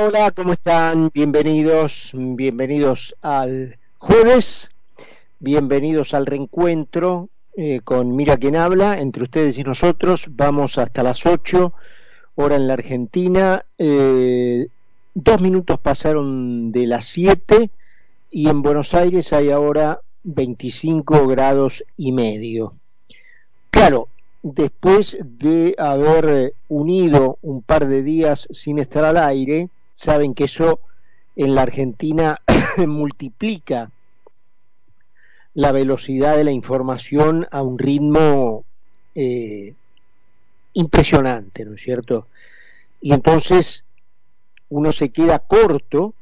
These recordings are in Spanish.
Hola, ¿cómo están? Bienvenidos, bienvenidos al jueves, bienvenidos al reencuentro eh, con Mira quien habla, entre ustedes y nosotros. Vamos hasta las 8, hora en la Argentina. Eh, dos minutos pasaron de las 7 y en Buenos Aires hay ahora 25 grados y medio. Claro, después de haber unido un par de días sin estar al aire, saben que eso en la Argentina multiplica la velocidad de la información a un ritmo eh, impresionante, ¿no es cierto? Y entonces uno se queda corto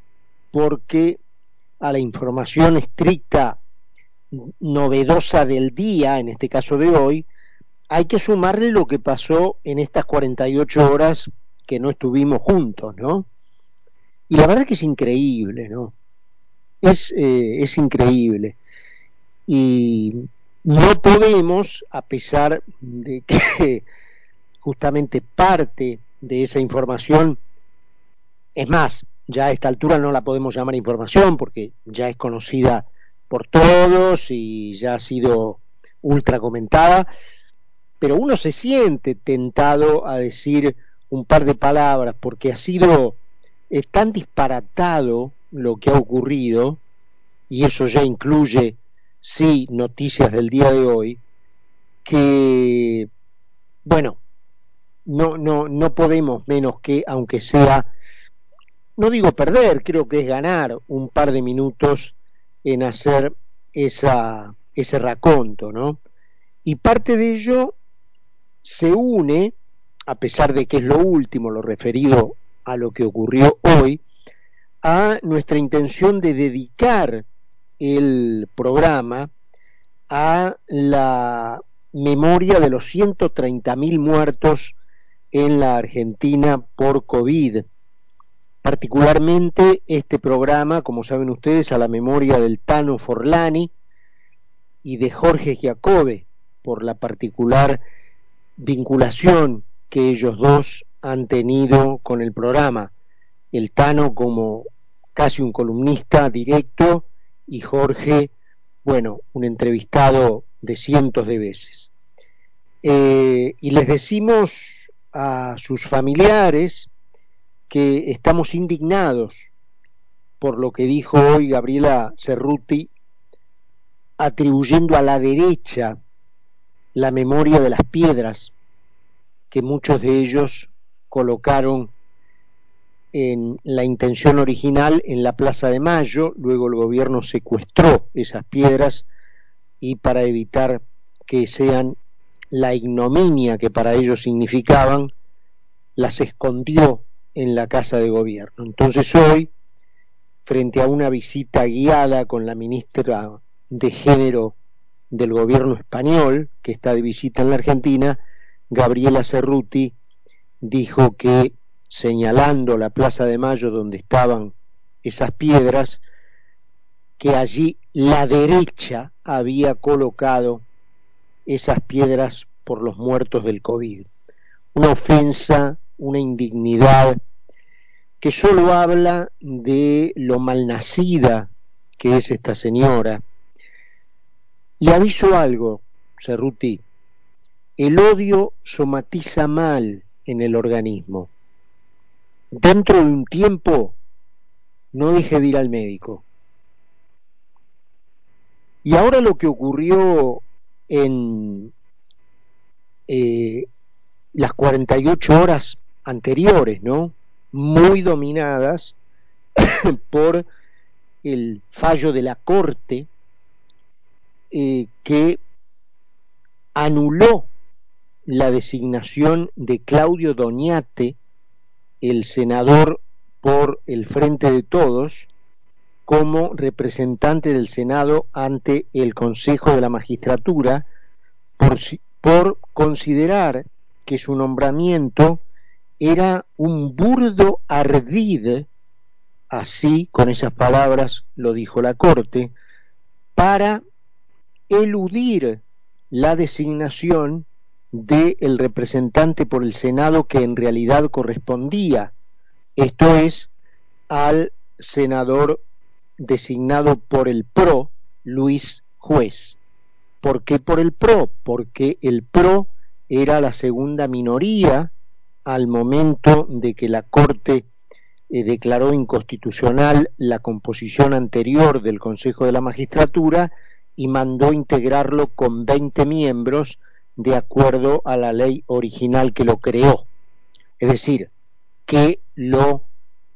porque a la información estricta, novedosa del día, en este caso de hoy, hay que sumarle lo que pasó en estas 48 horas que no estuvimos juntos, ¿no? Y la verdad que es increíble, ¿no? Es, eh, es increíble. Y no podemos, a pesar de que justamente parte de esa información, es más, ya a esta altura no la podemos llamar información porque ya es conocida por todos y ya ha sido ultra comentada, pero uno se siente tentado a decir un par de palabras porque ha sido eh, tan disparatado lo que ha ocurrido, y eso ya incluye, sí, noticias del día de hoy, que, bueno, no, no, no podemos menos que, aunque sea, no digo perder, creo que es ganar un par de minutos en hacer esa, ese raconto, ¿no? Y parte de ello se une, a pesar de que es lo último, lo referido a lo que ocurrió hoy, a nuestra intención de dedicar el programa a la memoria de los 130.000 muertos en la Argentina por COVID. Particularmente este programa, como saben ustedes, a la memoria del Tano Forlani y de Jorge Giacobbe, por la particular vinculación que ellos dos han tenido con el programa. El Tano como casi un columnista directo y Jorge, bueno, un entrevistado de cientos de veces. Eh, y les decimos a sus familiares que estamos indignados por lo que dijo hoy Gabriela Cerruti, atribuyendo a la derecha la memoria de las piedras que muchos de ellos colocaron en la intención original en la Plaza de Mayo, luego el gobierno secuestró esas piedras y para evitar que sean la ignominia que para ellos significaban, las escondió en la casa de gobierno. Entonces hoy, frente a una visita guiada con la ministra de Género del gobierno español, que está de visita en la Argentina, Gabriela Cerruti dijo que, señalando la Plaza de Mayo donde estaban esas piedras, que allí la derecha había colocado esas piedras por los muertos del COVID. Una ofensa, una indignidad que solo habla de lo malnacida que es esta señora, le aviso algo, Cerruti. El odio somatiza mal en el organismo. Dentro de un tiempo, no deje de ir al médico. Y ahora lo que ocurrió en eh, las 48 horas anteriores, ¿no? Muy dominadas por el fallo de la Corte eh, que anuló la designación de Claudio Doñate, el senador por el Frente de Todos, como representante del Senado ante el Consejo de la Magistratura por, por considerar que su nombramiento era un burdo ardid, así con esas palabras lo dijo la Corte, para eludir la designación del representante por el Senado que en realidad correspondía, esto es, al senador designado por el PRO, Luis Juez. ¿Por qué por el PRO? Porque el PRO era la segunda minoría al momento de que la Corte eh, declaró inconstitucional la composición anterior del Consejo de la Magistratura y mandó integrarlo con 20 miembros de acuerdo a la ley original que lo creó. Es decir, que lo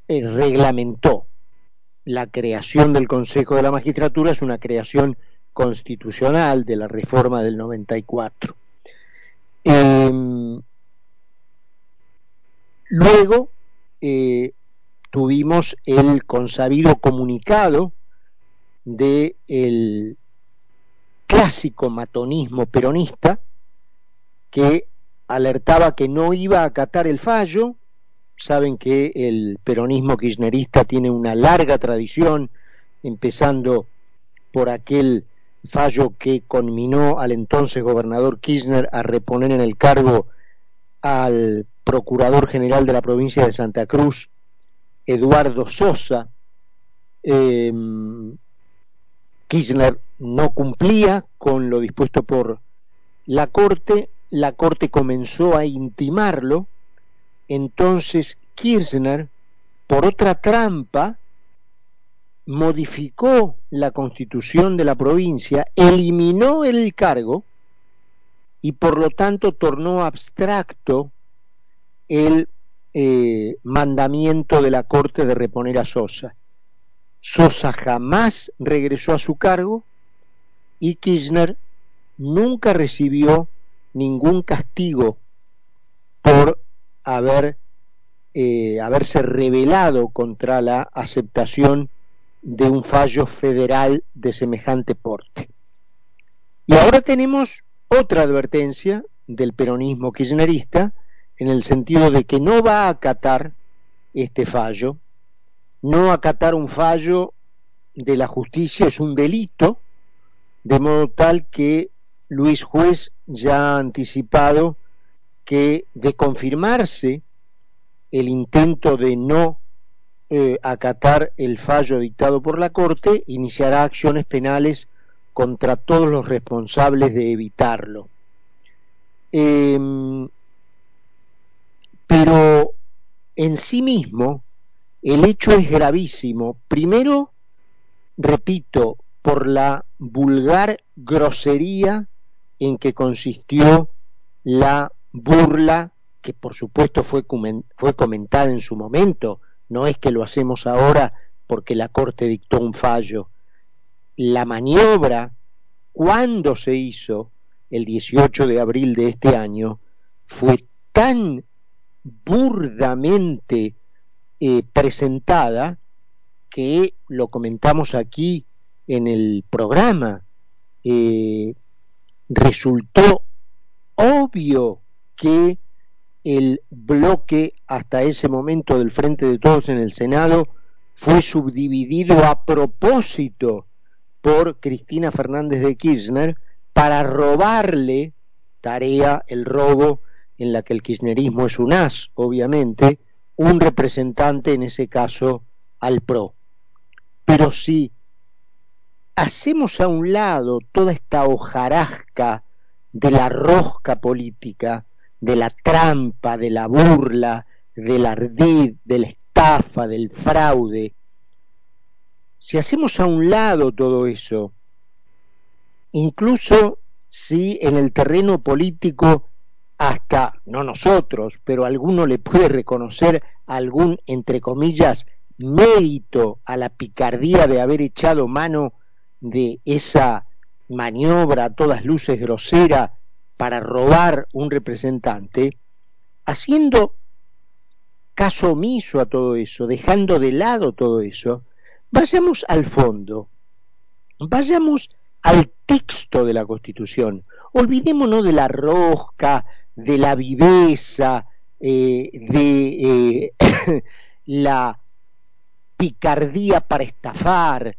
eh, reglamentó. La creación del Consejo de la Magistratura es una creación constitucional de la reforma del 94. Em, luego eh, tuvimos el consabido comunicado del el clásico matonismo peronista que alertaba que no iba a acatar el fallo. Saben que el peronismo kirchnerista tiene una larga tradición, empezando por aquel fallo que conminó al entonces gobernador Kirchner a reponer en el cargo al procurador general de la provincia de Santa Cruz, Eduardo Sosa. Em, Kirchner no cumplía con lo dispuesto por la Corte, la Corte comenzó a intimarlo, entonces Kirchner, por otra trampa, modificó la constitución de la provincia, eliminó el cargo y por lo tanto tornó abstracto el eh, mandamiento de la Corte de reponer a Sosa. Sosa jamás regresó a su cargo y Kirchner nunca recibió ningún castigo por haber, eh, haberse rebelado contra la aceptación de un fallo federal de semejante porte. Y ahora tenemos otra advertencia del peronismo kirchnerista en el sentido de que no va a acatar este fallo, no acatar un fallo de la justicia es un delito, de modo tal que Luis Juez ya ha anticipado que de confirmarse el intento de no eh, acatar el fallo dictado por la Corte, iniciará acciones penales contra todos los responsables de evitarlo. Em, pero en sí mismo el hecho es gravísimo. Primero, repito, por la vulgar grosería en que consistió la burla, que por supuesto fue, fue comentada en su momento, no es que lo hacemos ahora porque la Corte dictó un fallo. La maniobra, cuando se hizo, el 18 de abril de este año, fue tan burdamente eh, presentada que lo comentamos aquí en el programa. Eh, resultó obvio que el bloque hasta ese momento del Frente de Todos en el Senado fue subdividido a propósito por Cristina Fernández de Kirchner para robarle tarea, el robo en la que el kirchnerismo es un as, obviamente, un representante, en ese caso, al PRO. Pero si hacemos a un lado toda esta hojarasca de la rosca política, de la trampa, de la burla, del ardid, de la estafa, del fraude. Si hacemos a un lado todo eso, incluso si en el terreno político hasta, no nosotros, pero alguno le puede reconocer algún, entre comillas, mérito a la picardía de haber echado mano de esa maniobra a todas luces grosera para robar un representante, haciendo caso omiso a todo eso, dejando de lado todo eso, vayamos al fondo, vayamos al texto de la Constitución, olvidémonos de la rosca, de la viveza, eh, de eh, la picardía para estafar,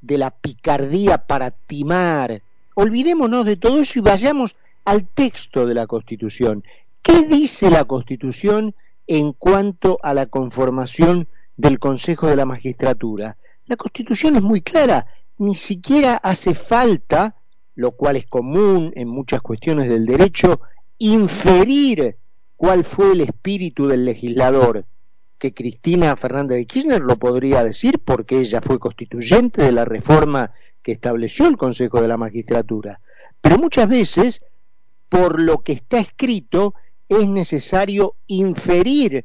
de la picardía para timar, olvidémonos de todo eso y vayamos al texto de la Constitución. ¿Qué dice la Constitución en cuanto a la conformación del Consejo de la Magistratura. La Constitución es muy clara, ni siquiera hace falta, lo cual es común en muchas cuestiones del derecho, inferir cuál fue el espíritu del legislador, que Cristina Fernández de Kirchner lo podría decir porque ella fue constituyente de la reforma que estableció el Consejo de la Magistratura. Pero muchas veces, por lo que está escrito, es necesario inferir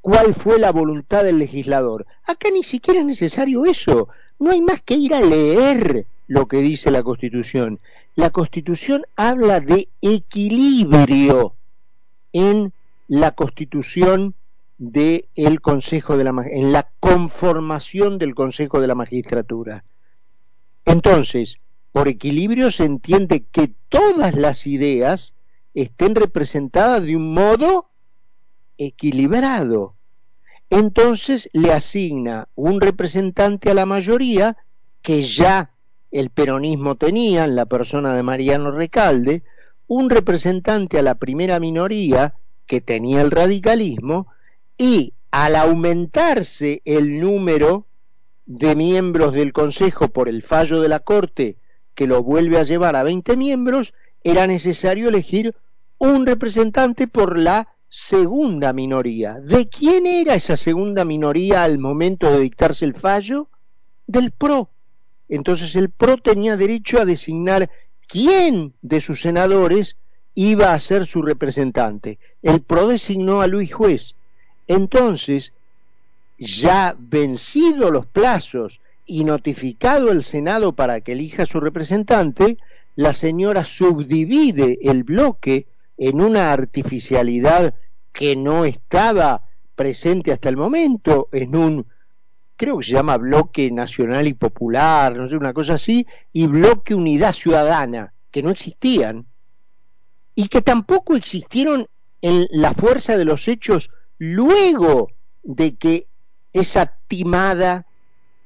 cuál fue la voluntad del legislador. Acá ni siquiera es necesario eso. No hay más que ir a leer lo que dice la Constitución. La Constitución habla de equilibrio en la Constitución de el Consejo de la en la conformación del Consejo de la Magistratura. Entonces, por equilibrio se entiende que todas las ideas estén representadas de un modo equilibrado. Entonces le asigna un representante a la mayoría que ya el peronismo tenía en la persona de Mariano Recalde, un representante a la primera minoría que tenía el radicalismo y al aumentarse el número de miembros del Consejo por el fallo de la Corte que lo vuelve a llevar a 20 miembros, era necesario elegir un representante por la segunda minoría. ¿De quién era esa segunda minoría al momento de dictarse el fallo? Del PRO. Entonces el PRO tenía derecho a designar quién de sus senadores iba a ser su representante. El PRO designó a Luis Juez. Entonces, ya vencido los plazos y notificado el Senado para que elija su representante, la señora subdivide el bloque en una artificialidad que no estaba presente hasta el momento, en un, creo que se llama bloque nacional y popular, no sé, una cosa así, y bloque unidad ciudadana, que no existían, y que tampoco existieron en la fuerza de los hechos luego de que esa timada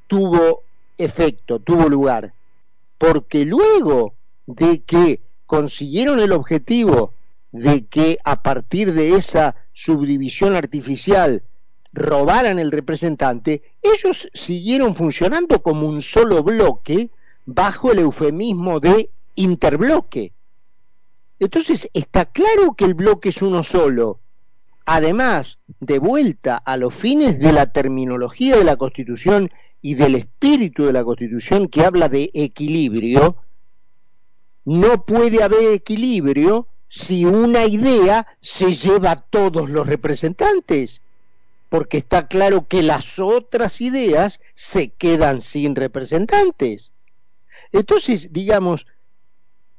tuvo efecto, tuvo lugar, porque luego de que consiguieron el objetivo de que a partir de esa subdivisión artificial robaran el representante, ellos siguieron funcionando como un solo bloque bajo el eufemismo de interbloque. Entonces está claro que el bloque es uno solo. Además, de vuelta a los fines de la terminología de la Constitución y del espíritu de la Constitución que habla de equilibrio, no puede haber equilibrio si una idea se lleva a todos los representantes, porque está claro que las otras ideas se quedan sin representantes. Entonces, digamos,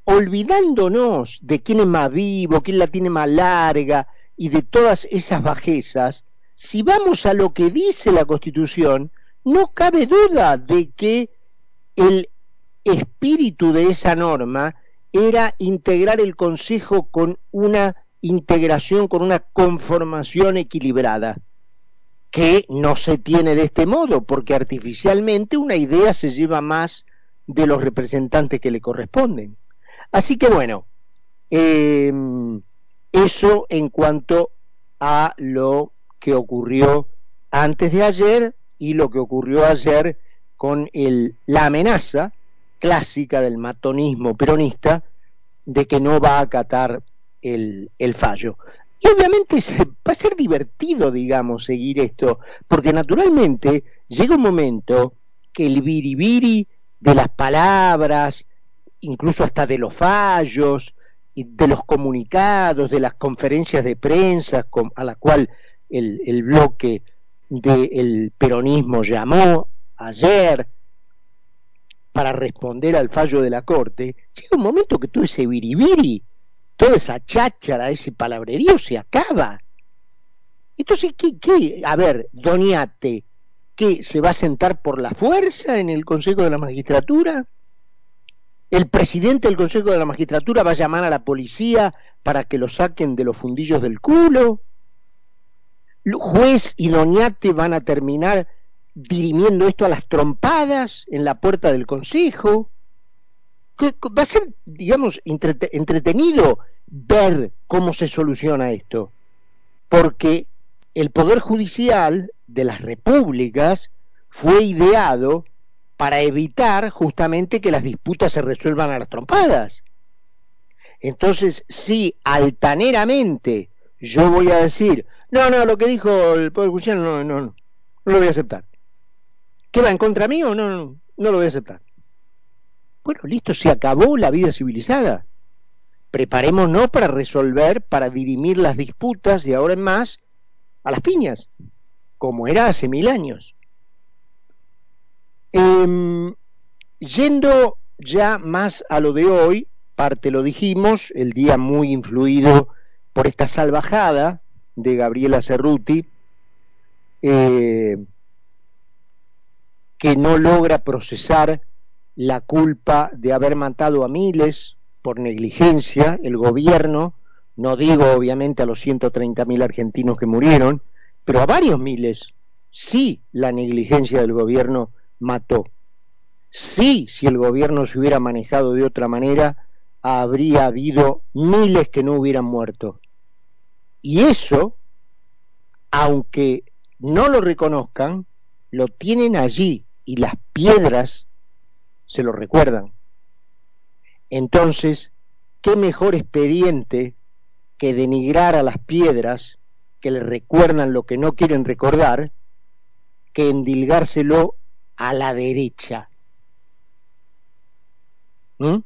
olvidándonos de quién es más vivo, quién la tiene más larga y de todas esas bajezas, si vamos a lo que dice la Constitución, no cabe duda de que el espíritu de esa norma era integrar el Consejo con una integración, con una conformación equilibrada, que no se tiene de este modo, porque artificialmente una idea se lleva más de los representantes que le corresponden. Así que bueno, em, eso en cuanto a lo que ocurrió antes de ayer y lo que ocurrió ayer con el, la amenaza clásica del matonismo peronista de que no va a acatar el, el fallo. Y obviamente va a ser divertido, digamos, seguir esto, porque naturalmente llega un momento que el biribiri de las palabras, incluso hasta de los fallos, de los comunicados, de las conferencias de prensa a la cual el, bloque del peronismo llamó ayer, para responder al fallo de la Corte, llega un momento que todo ese biribiri, toda esa cháchara, ese palabrerío se acaba. Entonces, ¿qué, qué? A ver, Doniate, ¿qué? ¿Se va a sentar por la fuerza en el Consejo de la Magistratura? ¿El presidente del Consejo de la Magistratura va a llamar a la policía para que lo saquen de los fundillos del culo? ¿Juez y Doñate van a terminar dirimiendo esto a las trompadas en la puerta del Consejo. Va a ser, digamos, entretenido ver cómo se soluciona esto, porque el Poder Judicial de las repúblicas fue ideado para evitar justamente que las disputas se resuelvan a las trompadas. Entonces, si altaneramente yo voy a decir, no, no, lo que dijo el pueblo cristiano, no, no, no, no lo voy a aceptar. ¿Qué va en contra mío? No, no, no lo voy a aceptar. Bueno, listo, se acabó la vida civilizada. Preparémonos para resolver, para dirimir las disputas de ahora en más a las piñas, como era hace mil años. Em, yendo ya más a lo de hoy, parte lo dijimos, el día muy influido por esta salvajada de Gabriela Cerruti, eh, que no logra procesar la culpa de haber matado a miles por negligencia, el gobierno, no digo obviamente a los 130.000 argentinos que murieron, pero a varios miles, sí la negligencia del gobierno mató. Sí, si el gobierno se hubiera manejado de otra manera, habría habido miles que no hubieran muerto. Y eso, aunque no lo reconozcan, lo tienen allí y las piedras se lo recuerdan. Entonces, ¿qué mejor expediente que denigrar a las piedras que le recuerdan lo que no quieren recordar que endilgárselo a la derecha? ¿Mm?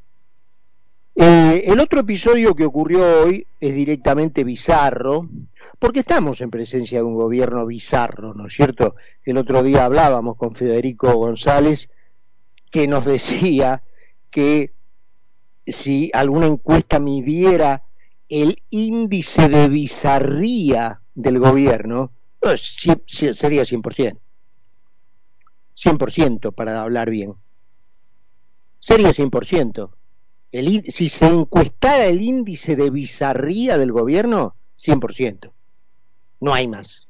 Eh, el otro episodio que ocurrió hoy es directamente bizarro, porque estamos en presencia de un gobierno bizarro, ¿no es cierto? El otro día hablábamos con Federico González que nos decía que si alguna encuesta midiera el índice de bizarría del gobierno, pues, sería 100%. 100% para hablar bien. Sería 100% si se encuestara el índice de bizarría del gobierno, 100%. No hay más.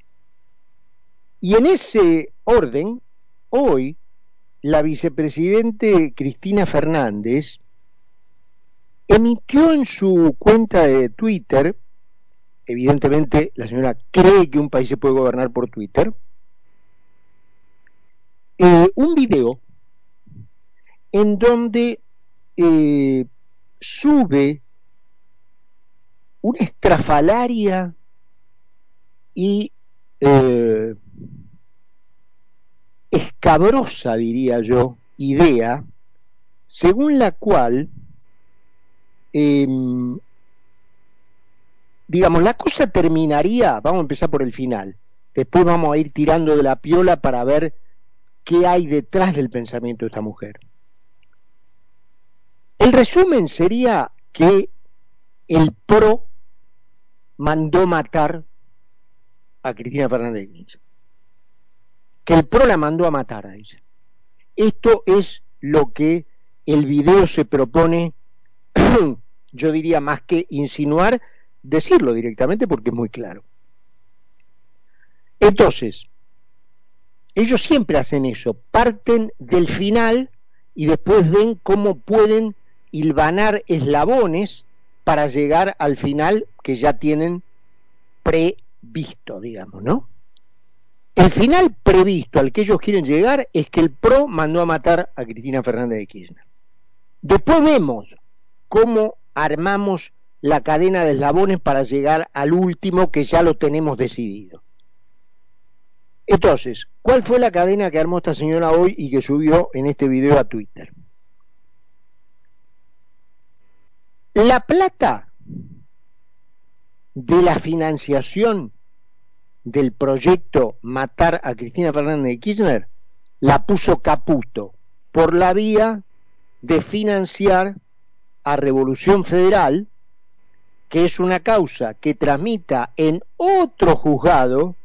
Y en ese orden, hoy, la vicepresidente Cristina Fernández emitió en su cuenta de Twitter, evidentemente la señora cree que un país se puede gobernar por Twitter, eh, un video en donde eh, sube una estrafalaria y eh, escabrosa, diría yo, idea, según la cual, em, digamos, la cosa terminaría, vamos a empezar por el final, después vamos a ir tirando de la piola para ver qué hay detrás del pensamiento de esta mujer. El resumen sería que el PRO mandó matar a Cristina Fernández de Que el PRO la mandó a matar a ella. Esto es lo que el video se propone, yo diría más que insinuar, decirlo directamente porque es muy claro. Entonces, ellos siempre hacen eso, parten del final y después ven cómo pueden hilvanar eslabones para llegar al final que ya tienen previsto, digamos, ¿no? El final previsto al que ellos quieren llegar es que el PRO mandó a matar a Cristina Fernández de Kirchner. Después vemos cómo armamos la cadena de eslabones para llegar al último que ya lo tenemos decidido. Entonces, ¿cuál fue la cadena que armó esta señora hoy y que subió en este video a Twitter? La plata de la financiación del proyecto Matar a Cristina Fernández de Kirchner la puso Caputo por la vía de financiar a Revolución Federal, que es una causa que tramita en otro juzgado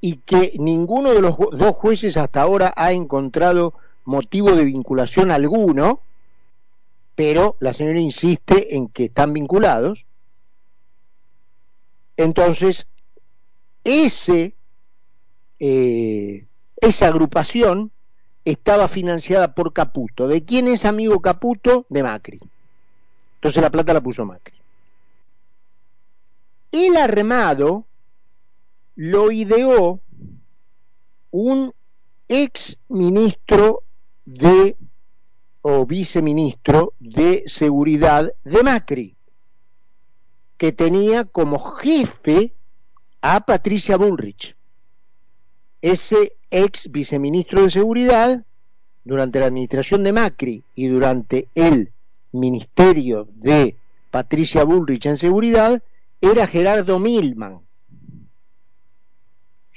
y que ninguno de los dos jueces hasta ahora ha encontrado motivo de vinculación alguno, pero la señora insiste en que están vinculados. Entonces, ese, eh, esa agrupación estaba financiada por Caputo. ¿De quién es amigo Caputo? De Macri. Entonces la plata la puso Macri. El armado lo ideó un ex ministro de o viceministro de seguridad de Macri, que tenía como jefe a Patricia Bullrich. Ese ex viceministro de seguridad, durante la administración de Macri y durante el ministerio de Patricia Bullrich en seguridad, era Gerardo Milman.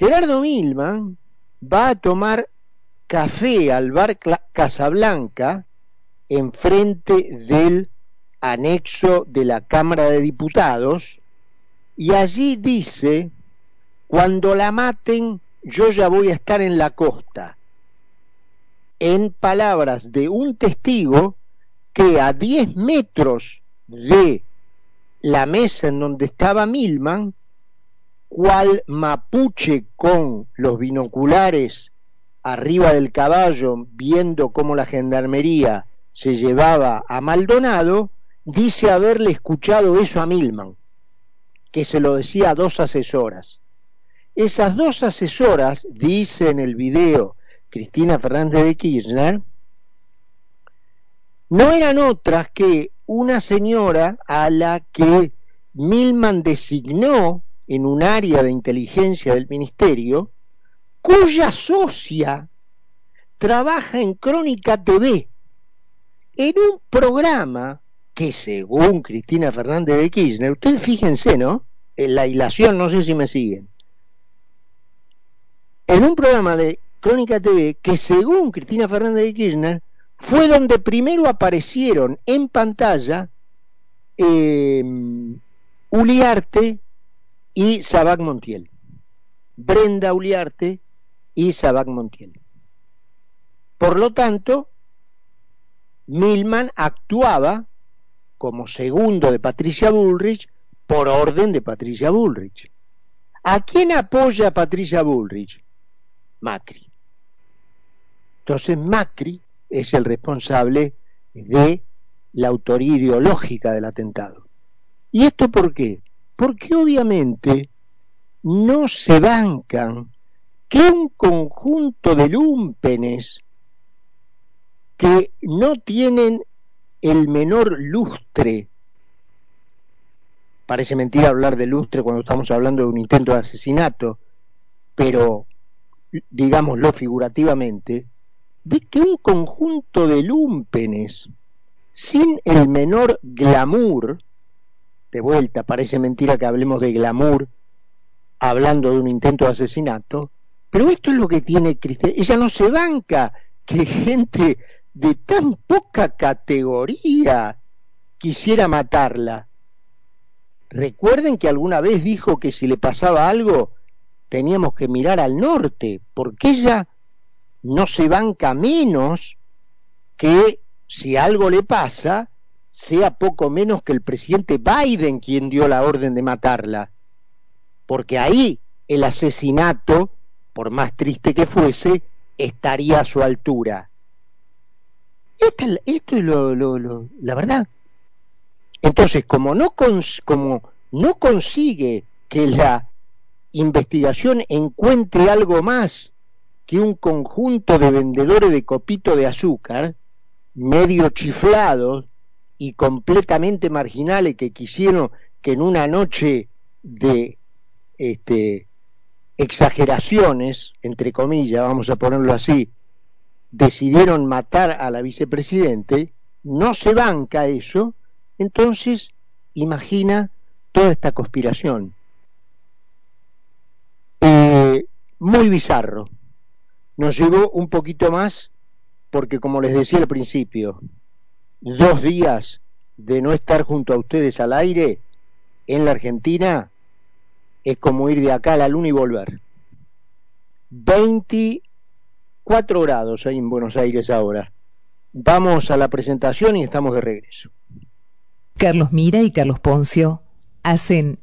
Gerardo Milman va a tomar café al bar Casablanca enfrente del anexo de la Cámara de Diputados y allí dice, cuando la maten yo ya voy a estar en la costa, en palabras de un testigo que a 10 metros de la mesa en donde estaba Milman, cual mapuche con los binoculares arriba del caballo, viendo cómo la gendarmería se llevaba a Maldonado, dice haberle escuchado eso a Milman, que se lo decía a dos asesoras. Esas dos asesoras, dice en el video Cristina Fernández de Kirchner, no eran otras que una señora a la que Milman designó en un área de inteligencia del ministerio, cuya socia trabaja en Crónica TV, en un programa que según Cristina Fernández de Kirchner, ustedes fíjense, ¿no? En la hilación, no sé si me siguen. En un programa de Crónica TV que según Cristina Fernández de Kirchner fue donde primero aparecieron en pantalla eh, Uliarte y Sabac Montiel. Brenda Uliarte y Sabac Montiel. Por lo tanto, Milman actuaba como segundo de Patricia Bullrich por orden de Patricia Bullrich. ¿A quién apoya Patricia Bullrich? Macri. Entonces Macri es el responsable de la autoría ideológica del atentado. ¿Y esto por qué? Porque obviamente no se bancan que un conjunto de lúmpenes que no tienen el menor lustre. Parece mentira hablar de lustre cuando estamos hablando de un intento de asesinato, pero digámoslo figurativamente, ve que un conjunto de lúmpenes sin el menor glamour, de vuelta, parece mentira que hablemos de glamour hablando de un intento de asesinato, pero esto es lo que tiene Cristina, ella no se banca que gente de tan poca categoría quisiera matarla. Recuerden que alguna vez dijo que si le pasaba algo teníamos que mirar al norte, porque ella no se banca menos que si algo le pasa, sea poco menos que el presidente Biden quien dio la orden de matarla. Porque ahí el asesinato, por más triste que fuese, estaría a su altura esto es lo, la verdad. Entonces, como no, como no consigue que la investigación encuentre algo más que un conjunto de vendedores de copito de azúcar, medio chiflados y completamente marginales que quisieron que en una noche de este, exageraciones, entre comillas, vamos a ponerlo así, decidieron matar a la vicepresidente, no se banca eso, entonces imagina toda esta conspiración. Eh, muy bizarro. Nos llevó un poquito más porque, como les decía al principio, dos días de no estar junto a ustedes al aire en la Argentina es como ir de acá a la luna y volver. 20 4 grados ahí en Buenos Aires ahora. Vamos a la presentación y estamos de regreso. Carlos Mira y Carlos Poncio hacen